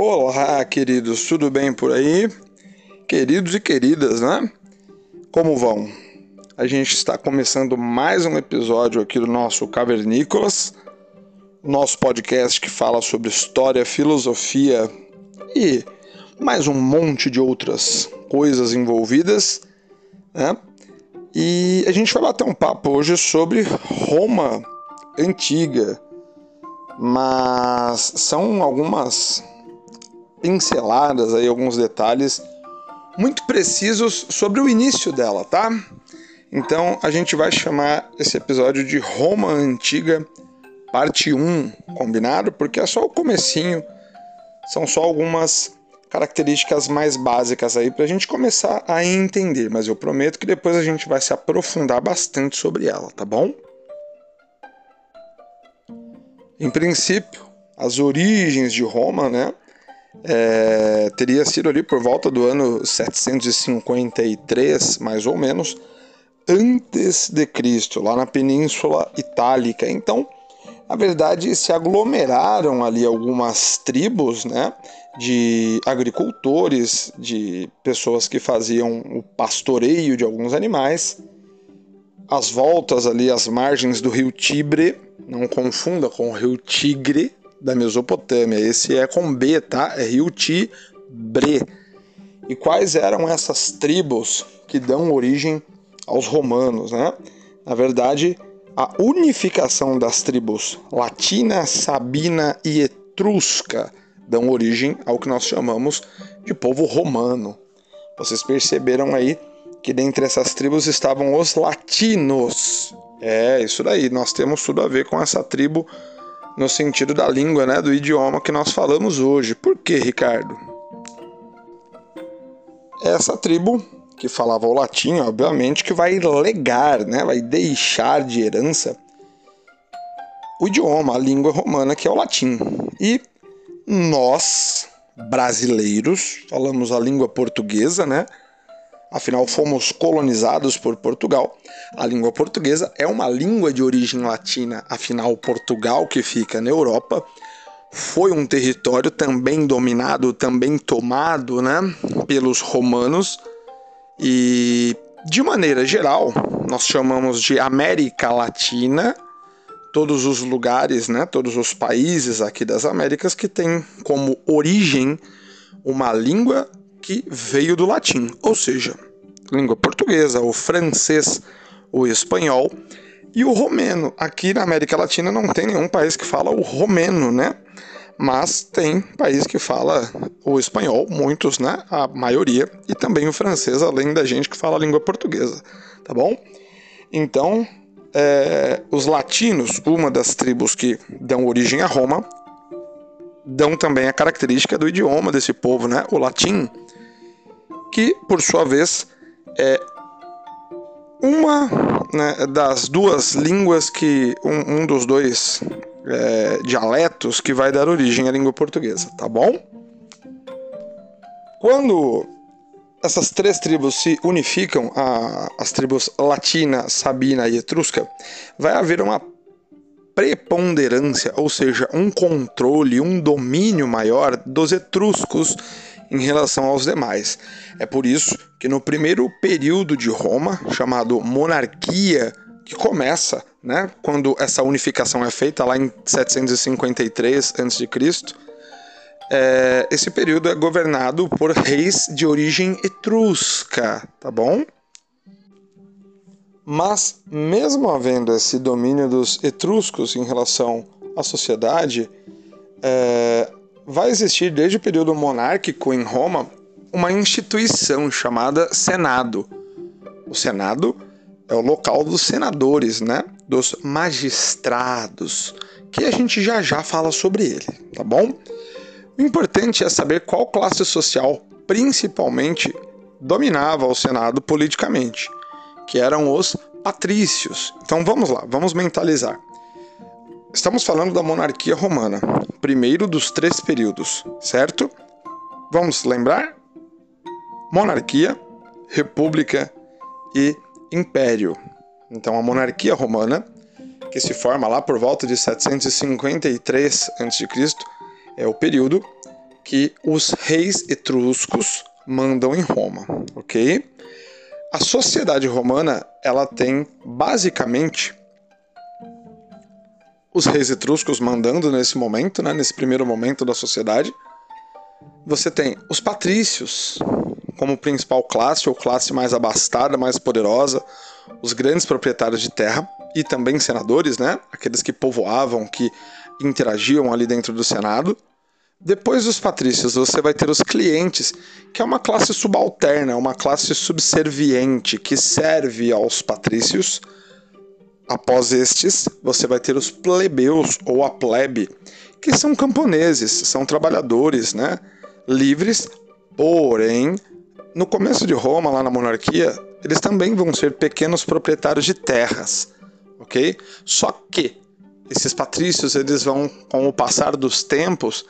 Olá, queridos, tudo bem por aí? Queridos e queridas, né? Como vão? A gente está começando mais um episódio aqui do nosso Cavernícolas, nosso podcast que fala sobre história, filosofia e mais um monte de outras coisas envolvidas, né? E a gente vai bater um papo hoje sobre Roma antiga, mas são algumas pinceladas aí, alguns detalhes muito precisos sobre o início dela, tá? Então a gente vai chamar esse episódio de Roma Antiga, parte 1, combinado? Porque é só o comecinho, são só algumas características mais básicas aí para a gente começar a entender, mas eu prometo que depois a gente vai se aprofundar bastante sobre ela, tá bom? Em princípio, as origens de Roma, né, é, teria sido ali por volta do ano 753, mais ou menos, antes de Cristo, lá na Península Itálica. Então, na verdade, se aglomeraram ali algumas tribos, né, de agricultores, de pessoas que faziam o pastoreio de alguns animais. As voltas ali às margens do rio Tibre, não confunda com o rio Tigre da Mesopotâmia. Esse é com B, tá? É rio Tibre. E quais eram essas tribos que dão origem aos romanos, né? Na verdade, a unificação das tribos latina, sabina e etrusca dão origem ao que nós chamamos de povo romano. Vocês perceberam aí que dentre essas tribos estavam os latinos. É, isso daí, nós temos tudo a ver com essa tribo no sentido da língua, né, do idioma que nós falamos hoje. Por que, Ricardo? Essa tribo que falava o latim, obviamente, que vai legar, né, vai deixar de herança o idioma, a língua romana, que é o latim. E nós, brasileiros, falamos a língua portuguesa, né? Afinal, fomos colonizados por Portugal. A língua portuguesa é uma língua de origem latina, afinal, Portugal, que fica na Europa, foi um território também dominado, também tomado né, pelos romanos. E, de maneira geral, nós chamamos de América Latina todos os lugares, né, todos os países aqui das Américas que têm como origem uma língua que veio do latim, ou seja, língua portuguesa, o francês, o espanhol e o romeno. Aqui na América Latina não tem nenhum país que fala o romeno, né? Mas tem país que fala o espanhol, muitos, né? A maioria, e também o francês, além da gente que fala a língua portuguesa, tá bom? Então, é, os latinos, uma das tribos que dão origem a Roma, dão também a característica do idioma desse povo, né? O latim, que por sua vez é uma né, das duas línguas que um, um dos dois é, dialetos que vai dar origem à língua portuguesa, tá bom? Quando essas três tribos se unificam, a, as tribos latina, sabina e etrusca, vai haver uma preponderância, ou seja, um controle, um domínio maior dos etruscos em relação aos demais. É por isso que no primeiro período de Roma, chamado monarquia, que começa, né, quando essa unificação é feita lá em 753 a.C., é, esse período é governado por reis de origem etrusca, tá bom? Mas, mesmo havendo esse domínio dos etruscos em relação à sociedade, é, vai existir desde o período monárquico em Roma uma instituição chamada Senado. O Senado é o local dos senadores, né? Dos magistrados, que a gente já já fala sobre ele, tá bom? O importante é saber qual classe social, principalmente, dominava o Senado politicamente, que eram os patrícios. Então vamos lá, vamos mentalizar. Estamos falando da monarquia romana, primeiro dos três períodos, certo? Vamos lembrar? Monarquia, república e império. Então a monarquia romana, que se forma lá por volta de 753 a.C., é o período que os reis etruscos mandam em Roma, ok? A sociedade romana ela tem basicamente os reis etruscos mandando nesse momento, né, nesse primeiro momento da sociedade. Você tem os patrícios como principal classe ou classe mais abastada, mais poderosa, os grandes proprietários de terra e também senadores, né, aqueles que povoavam, que interagiam ali dentro do Senado. Depois dos patrícios, você vai ter os clientes, que é uma classe subalterna, uma classe subserviente que serve aos patrícios. Após estes, você vai ter os plebeus ou a plebe, que são camponeses, são trabalhadores, né? livres, porém, no começo de Roma, lá na monarquia, eles também vão ser pequenos proprietários de terras, ok? Só que esses patrícios eles vão, com o passar dos tempos,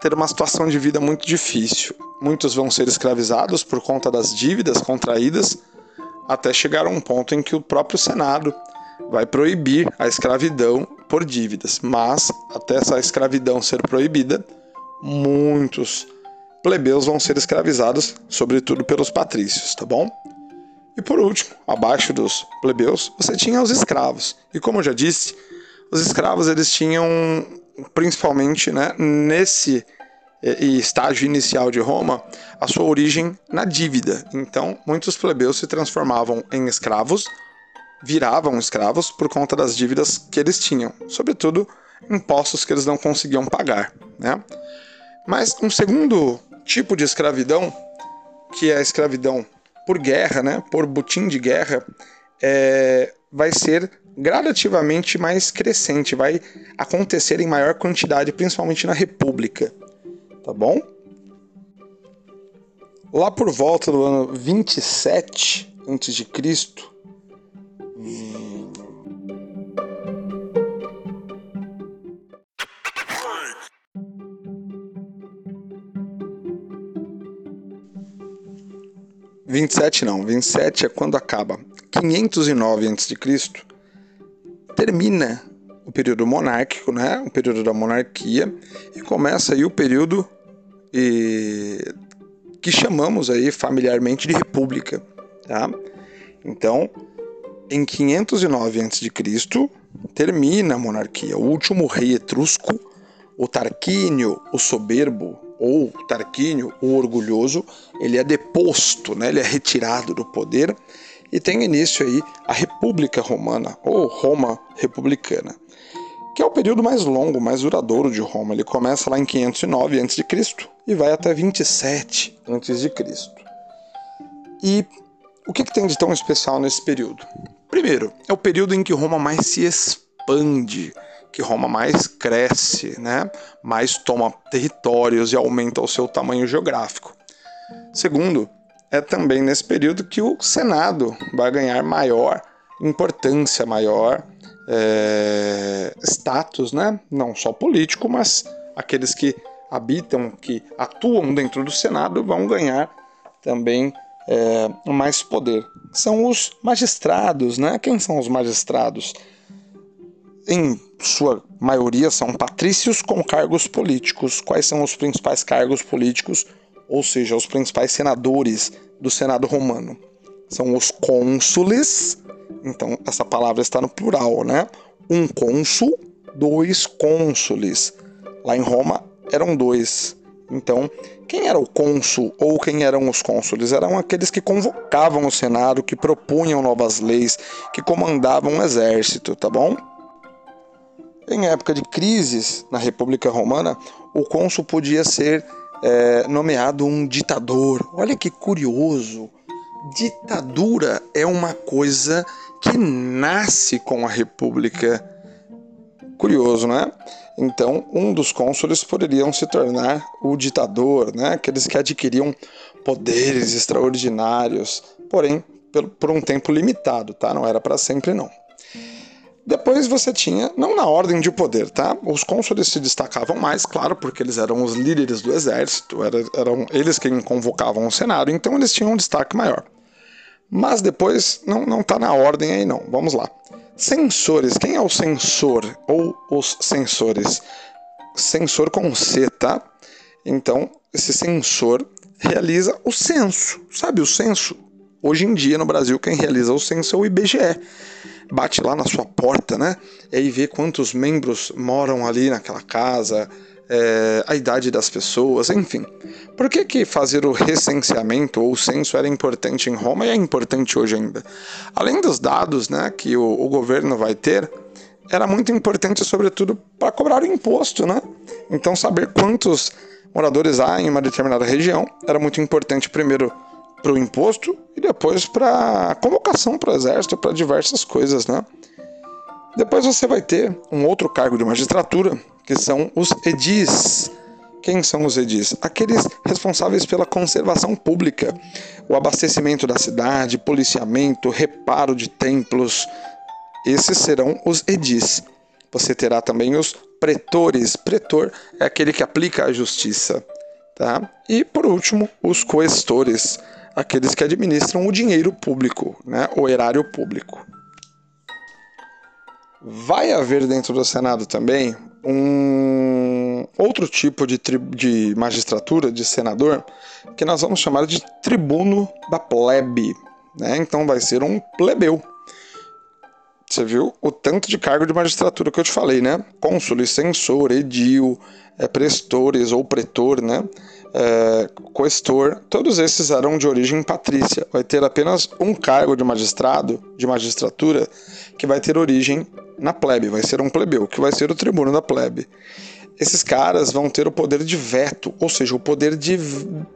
ter uma situação de vida muito difícil. Muitos vão ser escravizados por conta das dívidas contraídas, até chegar a um ponto em que o próprio Senado vai proibir a escravidão por dívidas. Mas, até essa escravidão ser proibida, muitos plebeus vão ser escravizados, sobretudo pelos patrícios, tá bom? E por último, abaixo dos plebeus, você tinha os escravos. E como eu já disse, os escravos eles tinham principalmente né, nesse eh, estágio inicial de Roma, a sua origem na dívida. Então, muitos plebeus se transformavam em escravos, viravam escravos por conta das dívidas que eles tinham, sobretudo impostos que eles não conseguiam pagar. Né? Mas um segundo tipo de escravidão, que é a escravidão por guerra, né, por butim de guerra, é, vai ser gradativamente mais crescente, vai acontecer em maior quantidade, principalmente na República. Tá bom? Lá por volta do ano 27 a.C., 27 não, 27 é quando acaba. 509 a.C. termina o período monárquico, né? O período da monarquia e começa aí o período e... que chamamos aí familiarmente de república, tá? Então, em 509 a.C., termina a monarquia. O último rei etrusco, o Tarquínio, o soberbo, ou Tarquínio, o orgulhoso, ele é deposto, né? ele é retirado do poder e tem início aí a República Romana, ou Roma Republicana, que é o período mais longo, mais duradouro de Roma. Ele começa lá em 509 a.C. e vai até 27 a.C. E o que, que tem de tão especial nesse período? Primeiro, é o período em que Roma mais se expande, que Roma mais cresce, né? mais toma territórios e aumenta o seu tamanho geográfico. Segundo, é também nesse período que o Senado vai ganhar maior importância, maior é, status, né? não só político, mas aqueles que habitam, que atuam dentro do Senado vão ganhar também é, mais poder. São os magistrados, né? Quem são os magistrados? Em sua maioria são patrícios com cargos políticos. Quais são os principais cargos políticos? ou seja, os principais senadores do Senado romano. São os cônsules, então essa palavra está no plural, né? Um cônsul, dois cônsules. Lá em Roma eram dois. Então, quem era o cônsul ou quem eram os cônsules? Eram aqueles que convocavam o Senado, que propunham novas leis, que comandavam um exército, tá bom? Em época de crises na República Romana, o cônsul podia ser é, nomeado um ditador. Olha que curioso. Ditadura é uma coisa que nasce com a República. Curioso, né? Então, um dos cônsules poderiam se tornar o ditador, né? aqueles que adquiriam poderes extraordinários, porém por um tempo limitado, tá? Não era para sempre, não. Depois você tinha, não na ordem de poder, tá? Os cônsules se destacavam mais, claro, porque eles eram os líderes do exército, eram, eles quem convocavam o Senado, então eles tinham um destaque maior. Mas depois não, não tá na ordem aí não. Vamos lá. Censores, quem é o censor ou os censores? Censor com C, tá? Então, esse censor realiza o censo. Sabe o censo? Hoje em dia no Brasil quem realiza o censo é o IBGE. Bate lá na sua porta, né? E aí vê quantos membros moram ali naquela casa, é, a idade das pessoas, enfim. Por que, que fazer o recenseamento ou o censo era importante em Roma e é importante hoje ainda? Além dos dados né, que o, o governo vai ter, era muito importante, sobretudo, para cobrar o imposto, né? Então, saber quantos moradores há em uma determinada região era muito importante, primeiro, para o imposto e depois para a convocação para o exército, para diversas coisas, né? Depois você vai ter um outro cargo de magistratura, que são os edis. Quem são os edis? Aqueles responsáveis pela conservação pública, o abastecimento da cidade, policiamento, reparo de templos. Esses serão os edis. Você terá também os pretores. Pretor é aquele que aplica a justiça. Tá? E por último, os coestores, aqueles que administram o dinheiro público, né? o erário público. Vai haver dentro do Senado também um outro tipo de, de magistratura, de senador, que nós vamos chamar de tribuno da plebe. Né? Então vai ser um plebeu. Você viu o tanto de cargo de magistratura que eu te falei, né? Cônsul, censor, edil, é, prestores ou pretor, né? É, questor, todos esses eram de origem patrícia. Vai ter apenas um cargo de magistrado, de magistratura, que vai ter origem na plebe, vai ser um plebeu, que vai ser o tribuno da plebe. Esses caras vão ter o poder de veto, ou seja, o poder de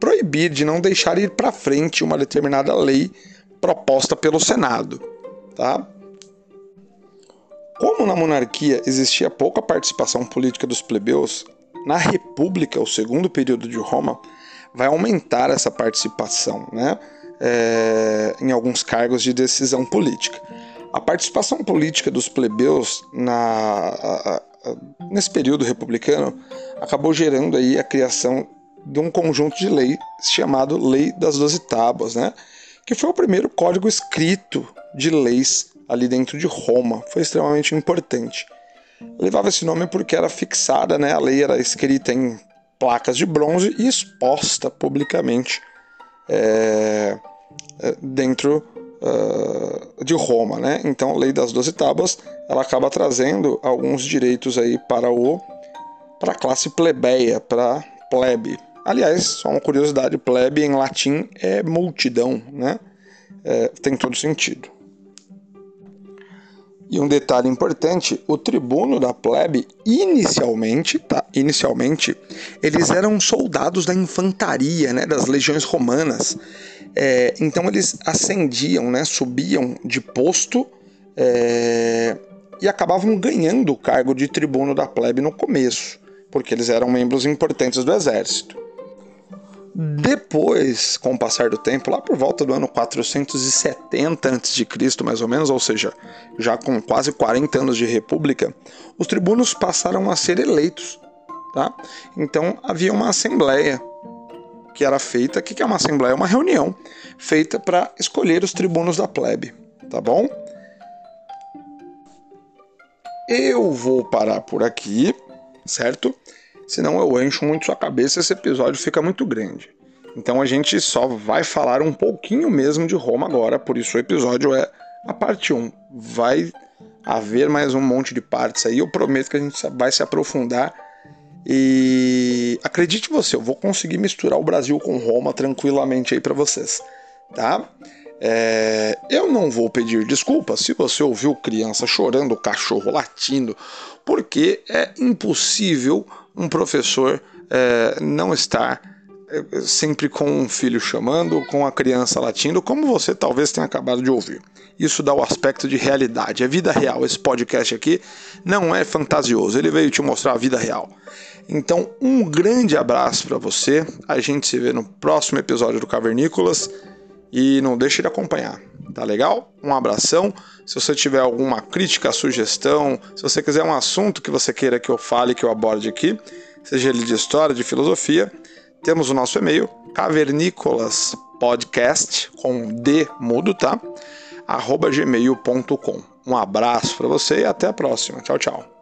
proibir, de não deixar ir para frente uma determinada lei proposta pelo Senado, tá? Como na monarquia existia pouca participação política dos plebeus, na República, o segundo período de Roma, vai aumentar essa participação né? É, em alguns cargos de decisão política. A participação política dos plebeus na, nesse período republicano acabou gerando aí a criação de um conjunto de lei chamado Lei das Doze Tábuas, né? que foi o primeiro código escrito de leis ali dentro de Roma. Foi extremamente importante. Levava esse nome porque era fixada, né? A lei era escrita em placas de bronze e exposta publicamente é dentro de Roma, né? Então, a lei das doze tábuas, ela acaba trazendo alguns direitos aí para o para a classe plebeia, para plebe. Aliás, só uma curiosidade, plebe em latim é multidão, né? É, tem todo sentido. E um detalhe importante, o tribuno da plebe, inicialmente, tá? Inicialmente, eles eram soldados da infantaria, né? Das legiões romanas. É, então eles ascendiam, né? Subiam de posto é, e acabavam ganhando o cargo de tribuno da plebe no começo, porque eles eram membros importantes do exército. Depois, com o passar do tempo, lá por volta do ano 470 a.C., mais ou menos, ou seja, já com quase 40 anos de república, os tribunos passaram a ser eleitos. Tá? Então havia uma assembleia que era feita. O que é uma assembleia? É uma reunião feita para escolher os tribunos da plebe. Tá bom? Eu vou parar por aqui, certo? senão eu encho muito sua cabeça esse episódio fica muito grande. Então a gente só vai falar um pouquinho mesmo de Roma agora, por isso o episódio é a parte 1. Vai haver mais um monte de partes aí, eu prometo que a gente vai se aprofundar. E acredite você, eu vou conseguir misturar o Brasil com Roma tranquilamente aí para vocês, tá? É, eu não vou pedir desculpas se você ouviu criança chorando, cachorro latindo, porque é impossível um professor é, não estar sempre com um filho chamando, com a criança latindo, como você talvez tenha acabado de ouvir. Isso dá o aspecto de realidade, é vida real. Esse podcast aqui não é fantasioso, ele veio te mostrar a vida real. Então, um grande abraço para você. A gente se vê no próximo episódio do Cavernícolas e não deixe de acompanhar. Tá legal? Um abração. Se você tiver alguma crítica, sugestão, se você quiser um assunto que você queira que eu fale, que eu aborde aqui, seja ele de história, de filosofia, temos o nosso e-mail, cavernicolaspodcast, com D mudo, tá? arroba gmail.com. Um abraço para você e até a próxima. Tchau, tchau.